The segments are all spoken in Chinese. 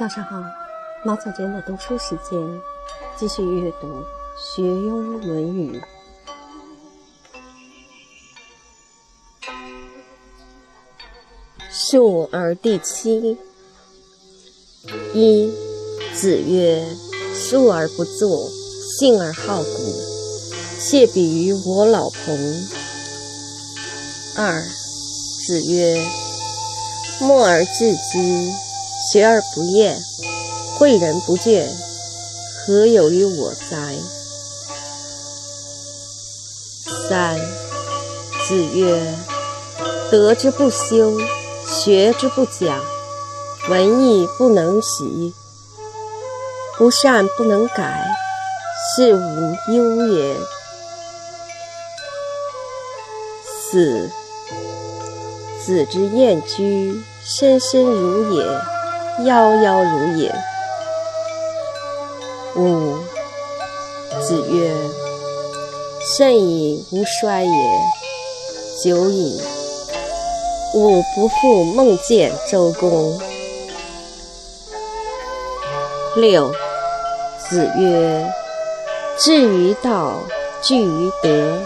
早上好，马总监的读书时间，继续阅读《学庸论语》。述而第七。一子曰：“述而不作，信而好古，谢比于我老彭。”二子曰：“默而知之，学而不厌，诲人不倦，何有于我哉？”三子曰：“德之不修，学之不讲。”文艺不能习，不善不能改，是无忧也。四子之厌居，深深如也，夭夭如也。五子曰：“甚矣，吾衰也！久矣，吾不复梦见周公。”六子曰：“志于道，据于德，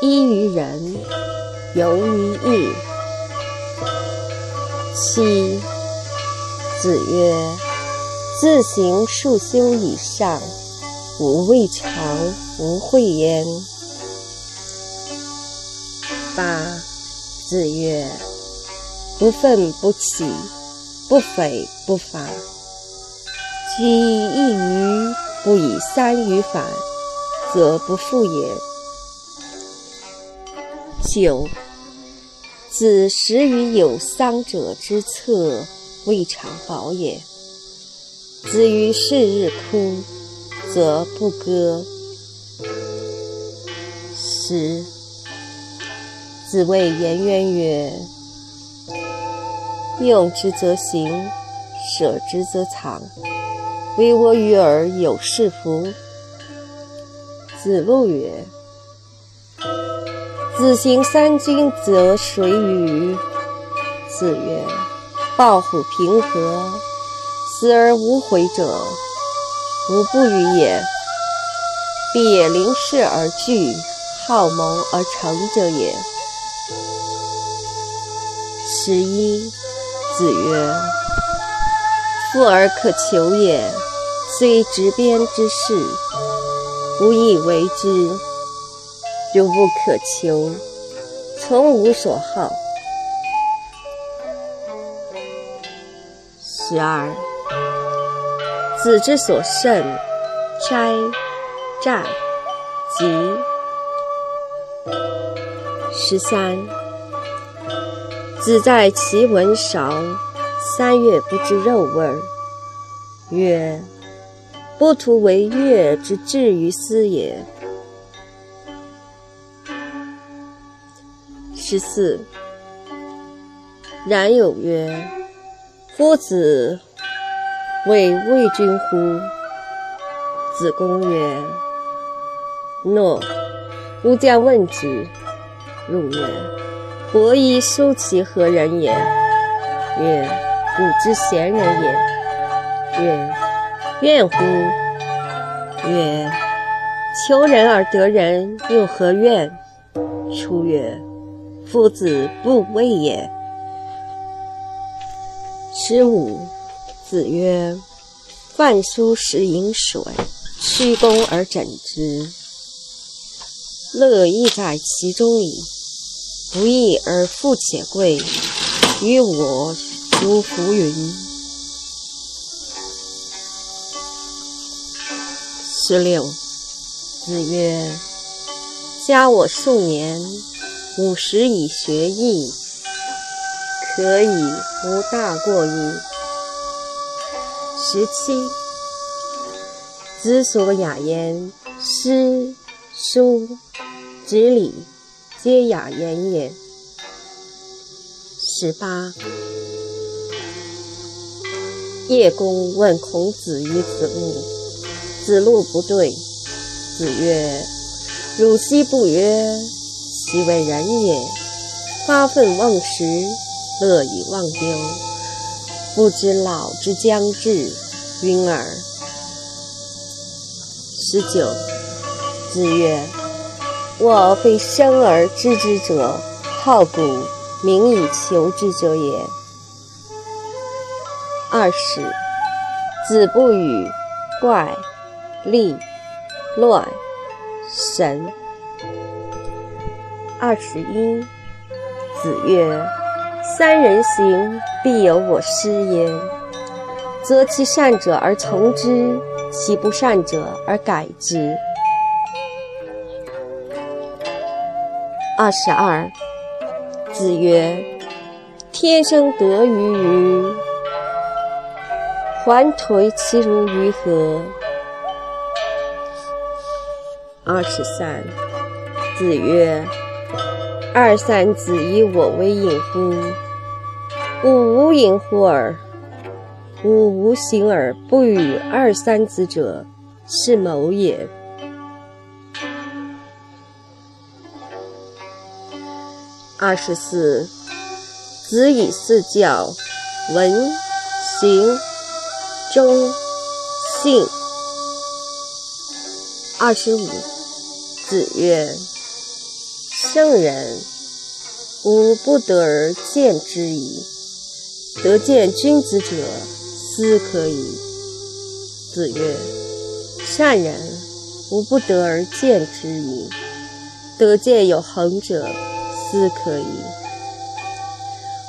依于仁，游于义。”七子曰：“自行数修以上，吾未尝无讳焉。”八子曰：“不愤不启，不悱不发。”居一隅不以三隅反，则不复也。九子食于有丧者之侧，未尝饱也。子于是日哭，则不歌。十子谓颜渊曰：“用之则行，舍之则藏。”唯我与尔有是夫。子路曰：“子行三军，则谁与？”子曰：“抱虎平和，死而无悔者，吾不与也。必也临事而惧，好谋而成者也。”十一，子曰。富而可求也，虽执鞭之事，无以为之；如不可求，从无所好。十二，子之所慎，斋、战、及。十三，子在其文韶。三月不知肉味，曰：“不图为乐之至于斯也。”十四。然有曰：“夫子为魏君乎？”子贡曰：“诺。”吾将问之。入曰：“伯夷叔齐何人也？”曰。古之贤人也。曰：怨乎？曰：求人而得人，又何怨？出曰：夫子不畏也。十五。子曰：饭疏食饮水，曲肱而枕之，乐亦在其中矣。不义而富且贵，于我。如浮云。十六，子曰：“加我数年，五十以学艺，可以无大过矣。”十七，子所雅言，诗、书、执礼，皆雅言也。十八。叶公问孔子于子路，子路不对。子曰：“汝昔不曰，其为人也。发愤忘食，乐以忘忧。不知老之将至，云尔。十九，子曰：“我非生而知之者，好古名以求之者也。”二十，子不语怪、力、乱、神。二十一，子曰：“三人行，必有我师焉。择其善者而从之，其不善者而改之。”二十二，子曰：“天生得鱼鱼，还颓其如鱼何？”二十三，子曰。二三子以我为隐乎？吾无隐乎耳。吾无形而不与二三子者，是谋也。二十四，子以四教：文、行、忠、信。二十五，子曰。圣人，吾不得而见之矣。得见君子者，斯可矣。子曰：善人，吾不得而见之矣。得见有恒者，斯可矣。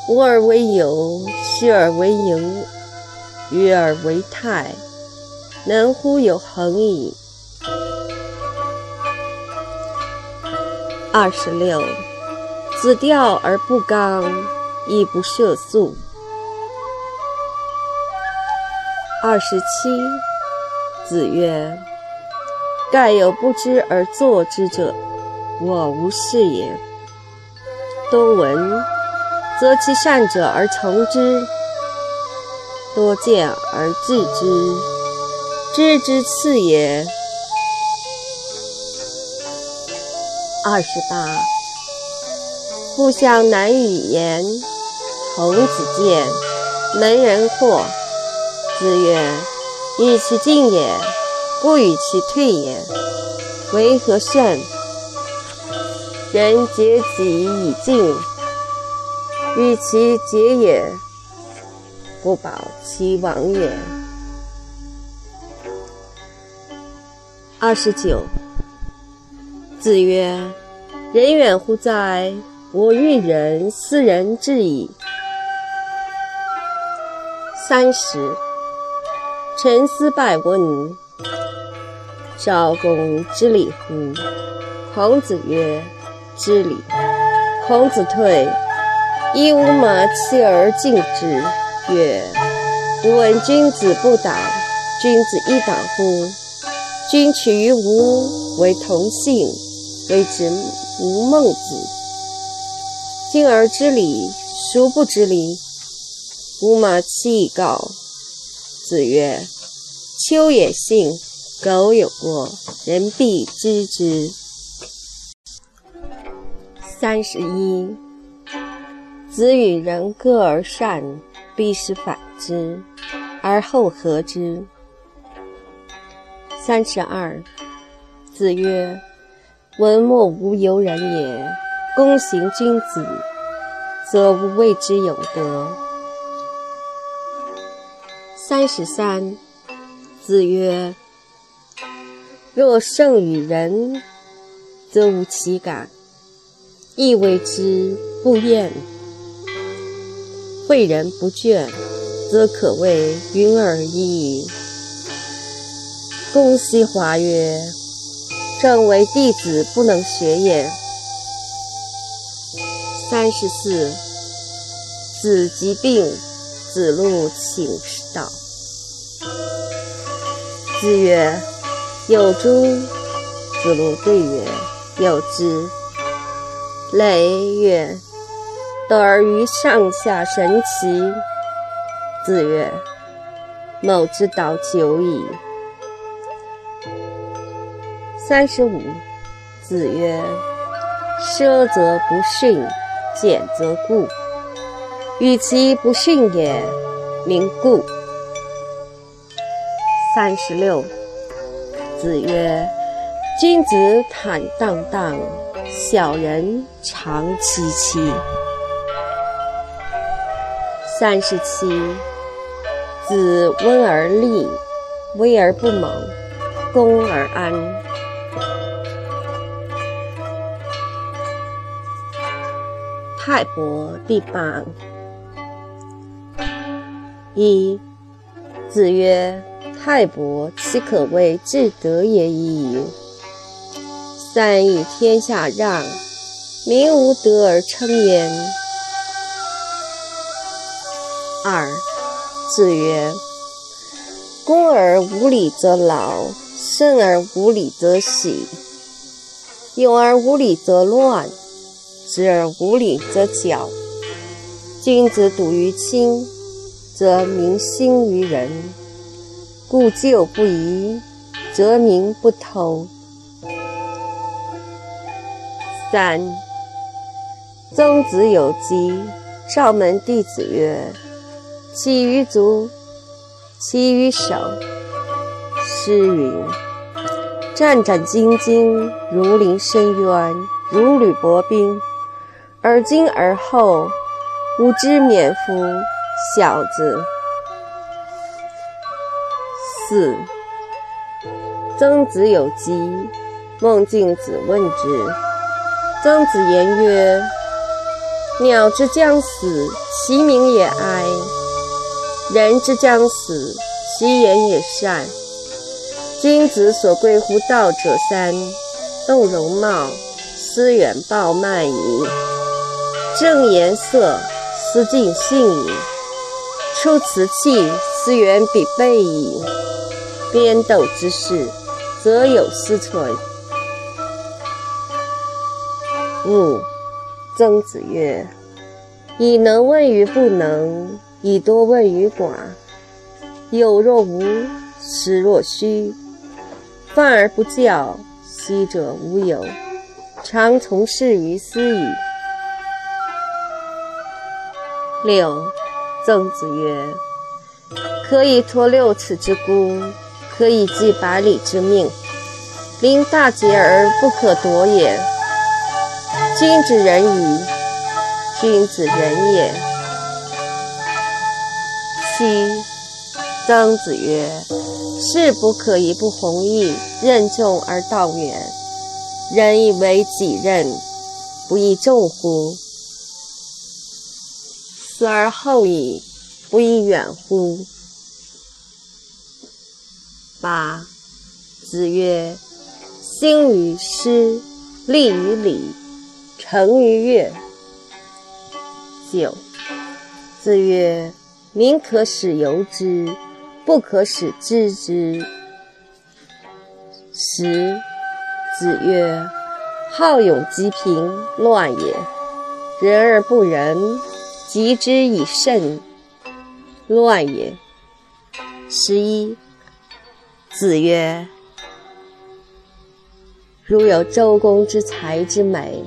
无而为有，虚而为盈，约而为泰，能乎有恒矣？二十六，子钓而不刚，亦不涉宿。二十七，子曰：盖有不知而作之者，我无是也。多闻，择其善者而从之；多见而治之，知之次也。二十八，故乡难语言。童子见，门人惑。子曰：与其进也，不与其退也。为何甚？人竭己以尽，与其竭也，不保其亡也。二十九。子曰：“人远乎哉？我欲人斯人至矣。”三十，陈思败问：“昭公知礼乎？”孔子曰：“知礼。”孔子退，以吾马弃而进之，曰：“吾闻君子不党，君子亦党乎？君取于吾为同姓。”谓之无孟子。今而知礼，孰不知礼？吾马弃以告。子曰：丘也信，苟有过，人必知之。三十一，子与人歌而善，必使反之，而后和之。三十二，子曰。文莫无尤人也。公行君子，则无谓之有德。三十三，子曰：若胜与人，则无其感，亦谓之不厌。诲人不倦，则可谓云尔矣。公西华曰。正为弟子不能学也。三十四，子疾病，子路请道。子曰：“有诸？”子路对曰：“有之。”雷曰：“得而于上下神奇。”子曰：“某之道久矣。”三十五，子曰：“奢则不逊，俭则固。与其不逊也，名故。三十六，子曰：“君子坦荡荡，小人长戚戚。”三十七，子温而立，威而不猛，恭而安。泰伯第八。一，子曰：“泰伯，其可谓至德也已矣。三以天下让，民无德而称焉。”二，子曰：“恭而无礼则劳，慎而无礼则喜，勇而无礼则乱，直而无礼则绞。君子笃于亲。”则民心于仁，故旧不移，则民不偷。三，曾子有疾，召门弟子曰：“其于足，其于手。”诗云：“战战兢兢，如临深渊，如履薄冰。而今而后，吾之免乎？”小子，四。曾子有疾，孟敬子问之。曾子言曰：“鸟之将死，其鸣也哀；人之将死，其言也善。君子所贵乎道者三：动容貌，思远暴慢矣；正颜色，思敬信矣。”出辞器，思远必备矣。边斗之事，则有司存。五，曾子曰：“以能问于不能，以多问于寡。有若无，实若虚。犯而不教，昔者无有，常从事于斯矣。”六。曾子曰：“可以托六尺之孤，可以寄百里之命。临大节而不可夺也。君子仁矣，君子仁也。”七，曾子曰：“士不可以不弘毅，任重而道远。人以为己任，不亦重乎？”死而后已，不亦远乎？八，子曰：“兴于诗，立于礼，成于乐。”九，子曰：“民可使由之，不可使知之。”十，子曰：“好勇及平，乱也；仁而不仁。”及之以慎，乱也。十一，子曰：“如有周公之才之美，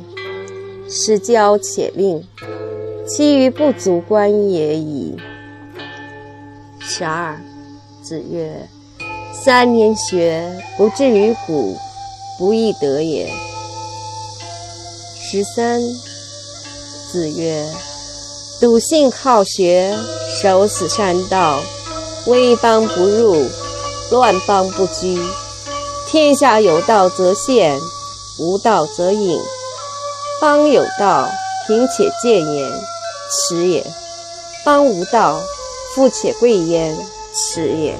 使教且令，其余不足观也已。”十二，子曰：“三年学，不至于古，不亦得也。”十三，子曰。笃信好学，守死善道，威邦不入，乱邦不居。天下有道则现，无道则隐。邦有道，贫且贱焉，耻也；邦无道，富且贵焉，耻也。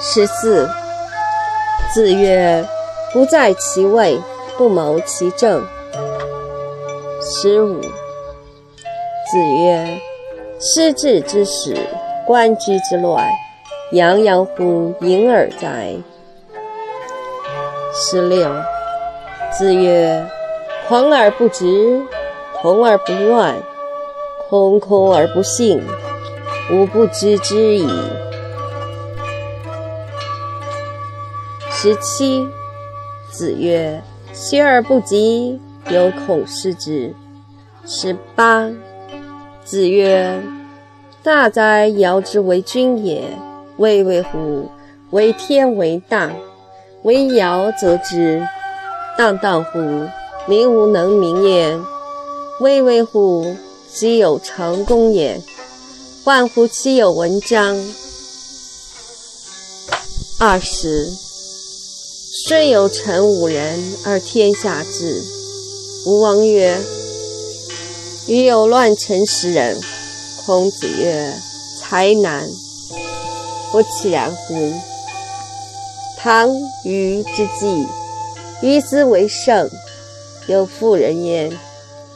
十四，子曰：“不在其位，不谋其政。”十五，子曰：“失志之始，官居之乱，洋洋乎隐耳哉！”十六，子曰：“狂而不直，同而不乱，空空而不信，吾不知之矣。”十七，子曰：“学而不及。”有恐失之。十八，子曰：“大哉尧之为君也！巍巍乎！为天为大，为尧则之。荡荡乎！民无能名焉。巍巍乎！其有成功也！万乎其有文章。”二十。虽有臣五人而天下治。吴王曰。余有乱臣十人。孔子曰：“才难，不其然乎？唐虞之际，于斯为盛，有妇人焉，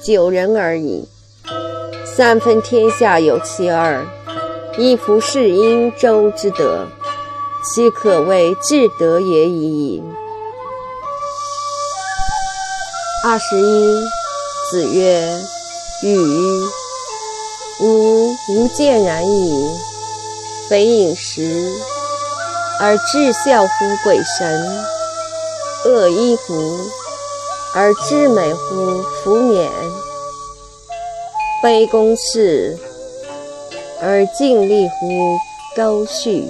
九人而已。三分天下有其二，一夫是殷周之德，其可谓至德也已矣。”二十一，子曰。予吾无见然矣，非饮食而至孝乎鬼神，恶衣服而至美乎服冕，卑躬事而尽力乎高序。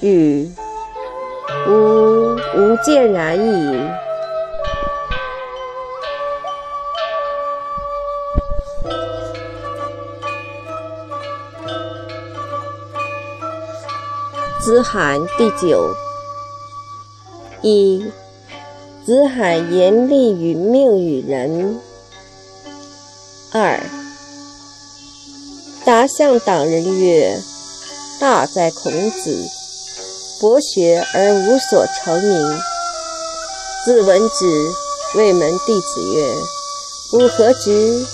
予吾无见然矣。子罕第九。一，子罕言厉与命与人。二，达向党人曰：“大哉孔子，博学而无所成名。”子闻之，未门弟子曰：“吾何直？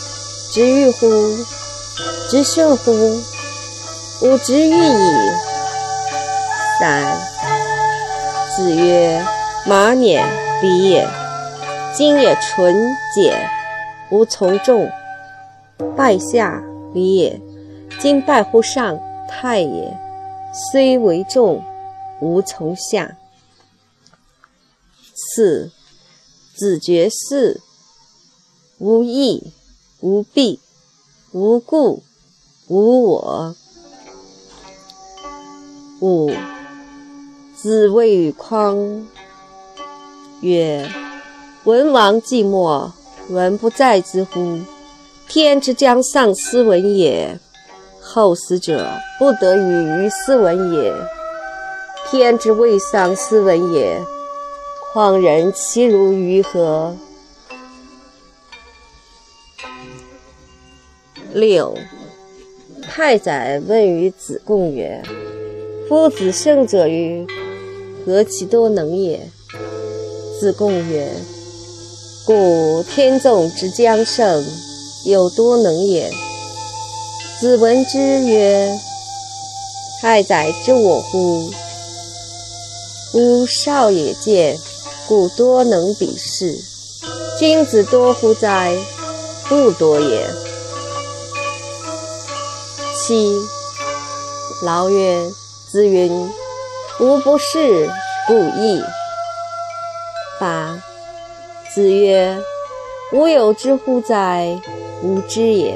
直欲乎？直训乎？吾直欲矣。”三子曰：“马冕礼也，今也纯简，无从众；拜下礼也，今拜乎上太也，虽为众，无从下。”四子绝嗣，无义，无弊，无故，无我。五。子谓与匡曰：“文王寂寞，文不在之乎？天之将丧斯文也，后死者不得与于斯文也。天之未丧斯文也，匡人其如于何？”六太宰问于子贡曰：“夫子胜者于？”何其多能也！子贡曰：“故天纵之将胜，有多能也。”子闻之曰：“太宰之我乎？吾少也见，故多能比视。君子多乎哉？不多也。”七，劳曰：“子云。”吾不是故意。八子曰：“吾有之乎哉？吾知也。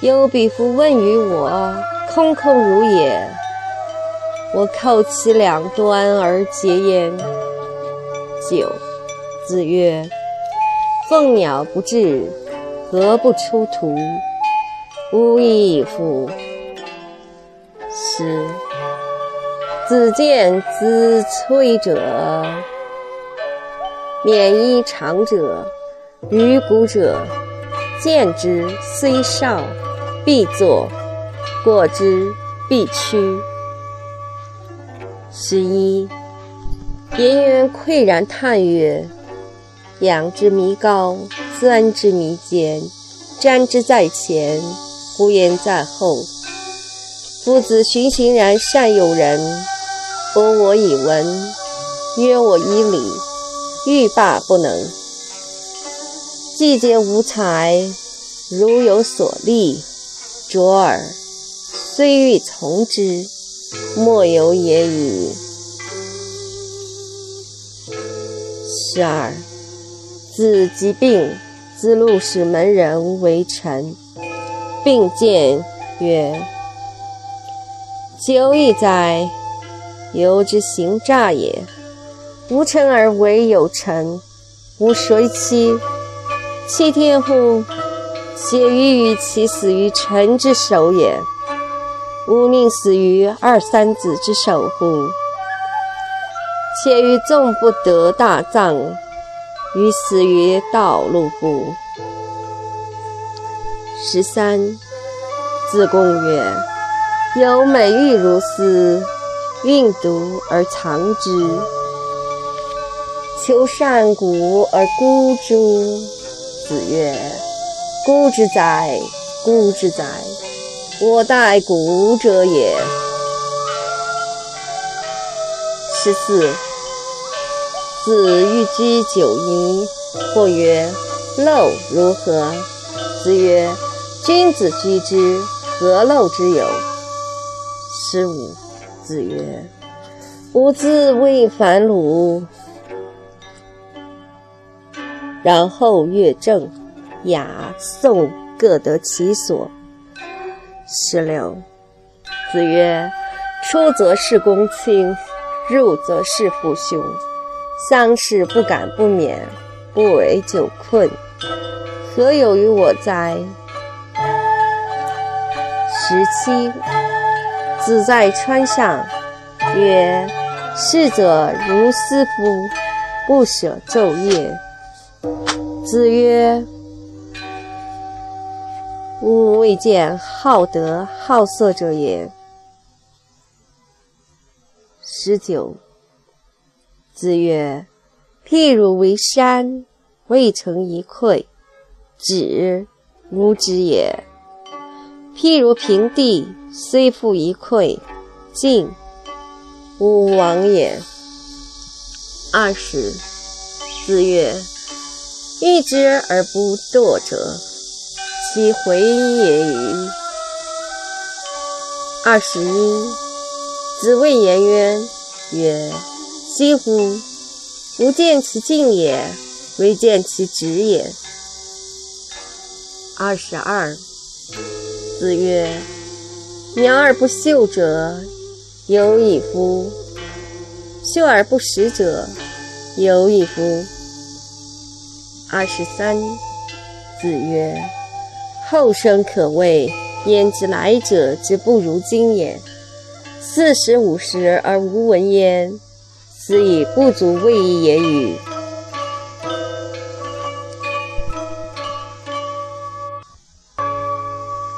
有彼夫问于我，空空如也。我叩其两端而结焉。”九子曰：“凤鸟不至，何不出图？吾亦夫。”十。子见子摧者，免衣长者，于古者，见之虽少，必作；过之必趋。十一，颜渊喟然叹曰：“仰之弥高，钻之弥坚，瞻之在前，呼焉在后。夫子循循然善诱人。”博我以文，约我以礼，欲罢不能。既皆无才，如有所立，卓尔，虽欲从之，莫由也已。十二，子疾病，子路使门人为臣。并见曰：“久矣哉！由之行诈也。无成而为有成，吾谁欺？欺天乎？且欲与其死于臣之手也。吾宁死于二三子之手乎？且于纵不得大葬，于死于道路乎？”十三，子贡曰：“有美玉如斯，运毒而藏之，求善古而孤诸？”子曰：“孤之哉，孤之哉！我待古者也。”十四，子欲居九夷，或曰：“陋如何？”子曰：君子居之，何陋之有？十五，子曰：“吾自谓反鲁。”然后乐正、雅、颂各得其所。十六，子曰：“出则事公卿，入则事父兄。丧事不敢不免，不为久困，何有于我哉？”十七，子在川上，曰：“逝者如斯夫，不舍昼夜。”子曰：“吾未见好德好色者也。”十九，子曰：“譬如为山，未成一篑，止，吾止也。”譬如平地，虽覆一篑，进吾往也。二十，子曰：“欲之而不惰者，其回也与？”二十一，子谓颜渊曰：“惜乎！吾见其进也，未见其止也。”二十二。子曰：“苗而不秀者，有矣夫！秀而不实者，有矣夫！”二十三。子曰：“后生可畏，焉知来者之不如今也？四十五十而无闻焉，斯以不足畏也与？”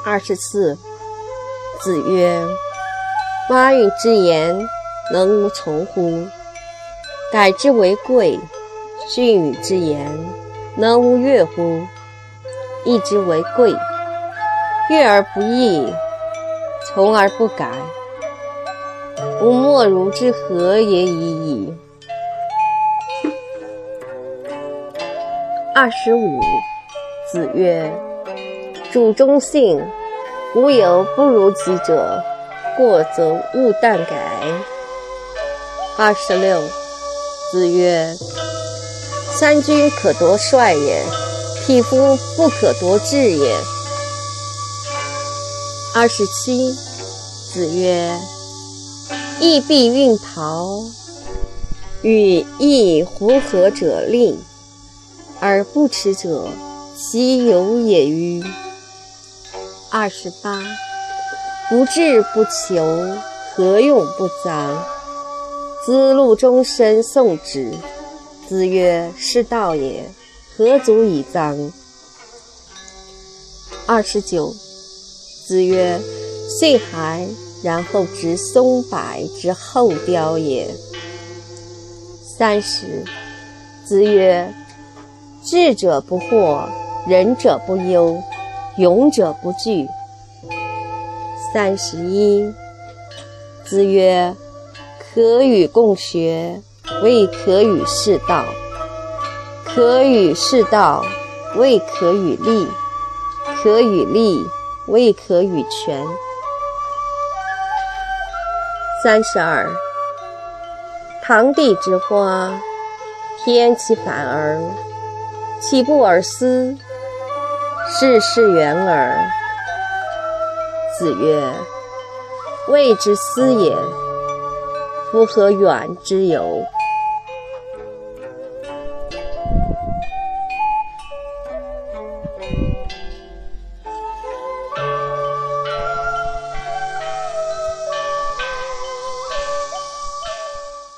二十四，子曰：“蛙运之言，能无从乎？改之为贵。训语之言，能无悦乎？义之为贵，悦而不义，从而不改。吾莫如之何也已矣。”二十五，子曰：“主忠信。”吾有不如己者，过则勿惮改。二十六，子曰：“三军可夺帅也，匹夫不可夺志也。”二十七，子曰：“义必运陶，与义胡合者令，而不耻者，其有也与？”二十八，不志不求，何用不臧？子路终身送之。子曰：“是道也，何足以臧？”二十九，子曰：“岁寒，然后知松柏之后凋也。”三十，子曰：“智者不惑，仁者不忧。”勇者不惧。三十一，子曰：“可与共学，未可与士道；可与士道，未可与立；可与立，未可与权。”三十二，堂棣之花，偏其反而，岂不尔思？世事远耳。子曰：“未之思也，夫何远之有？”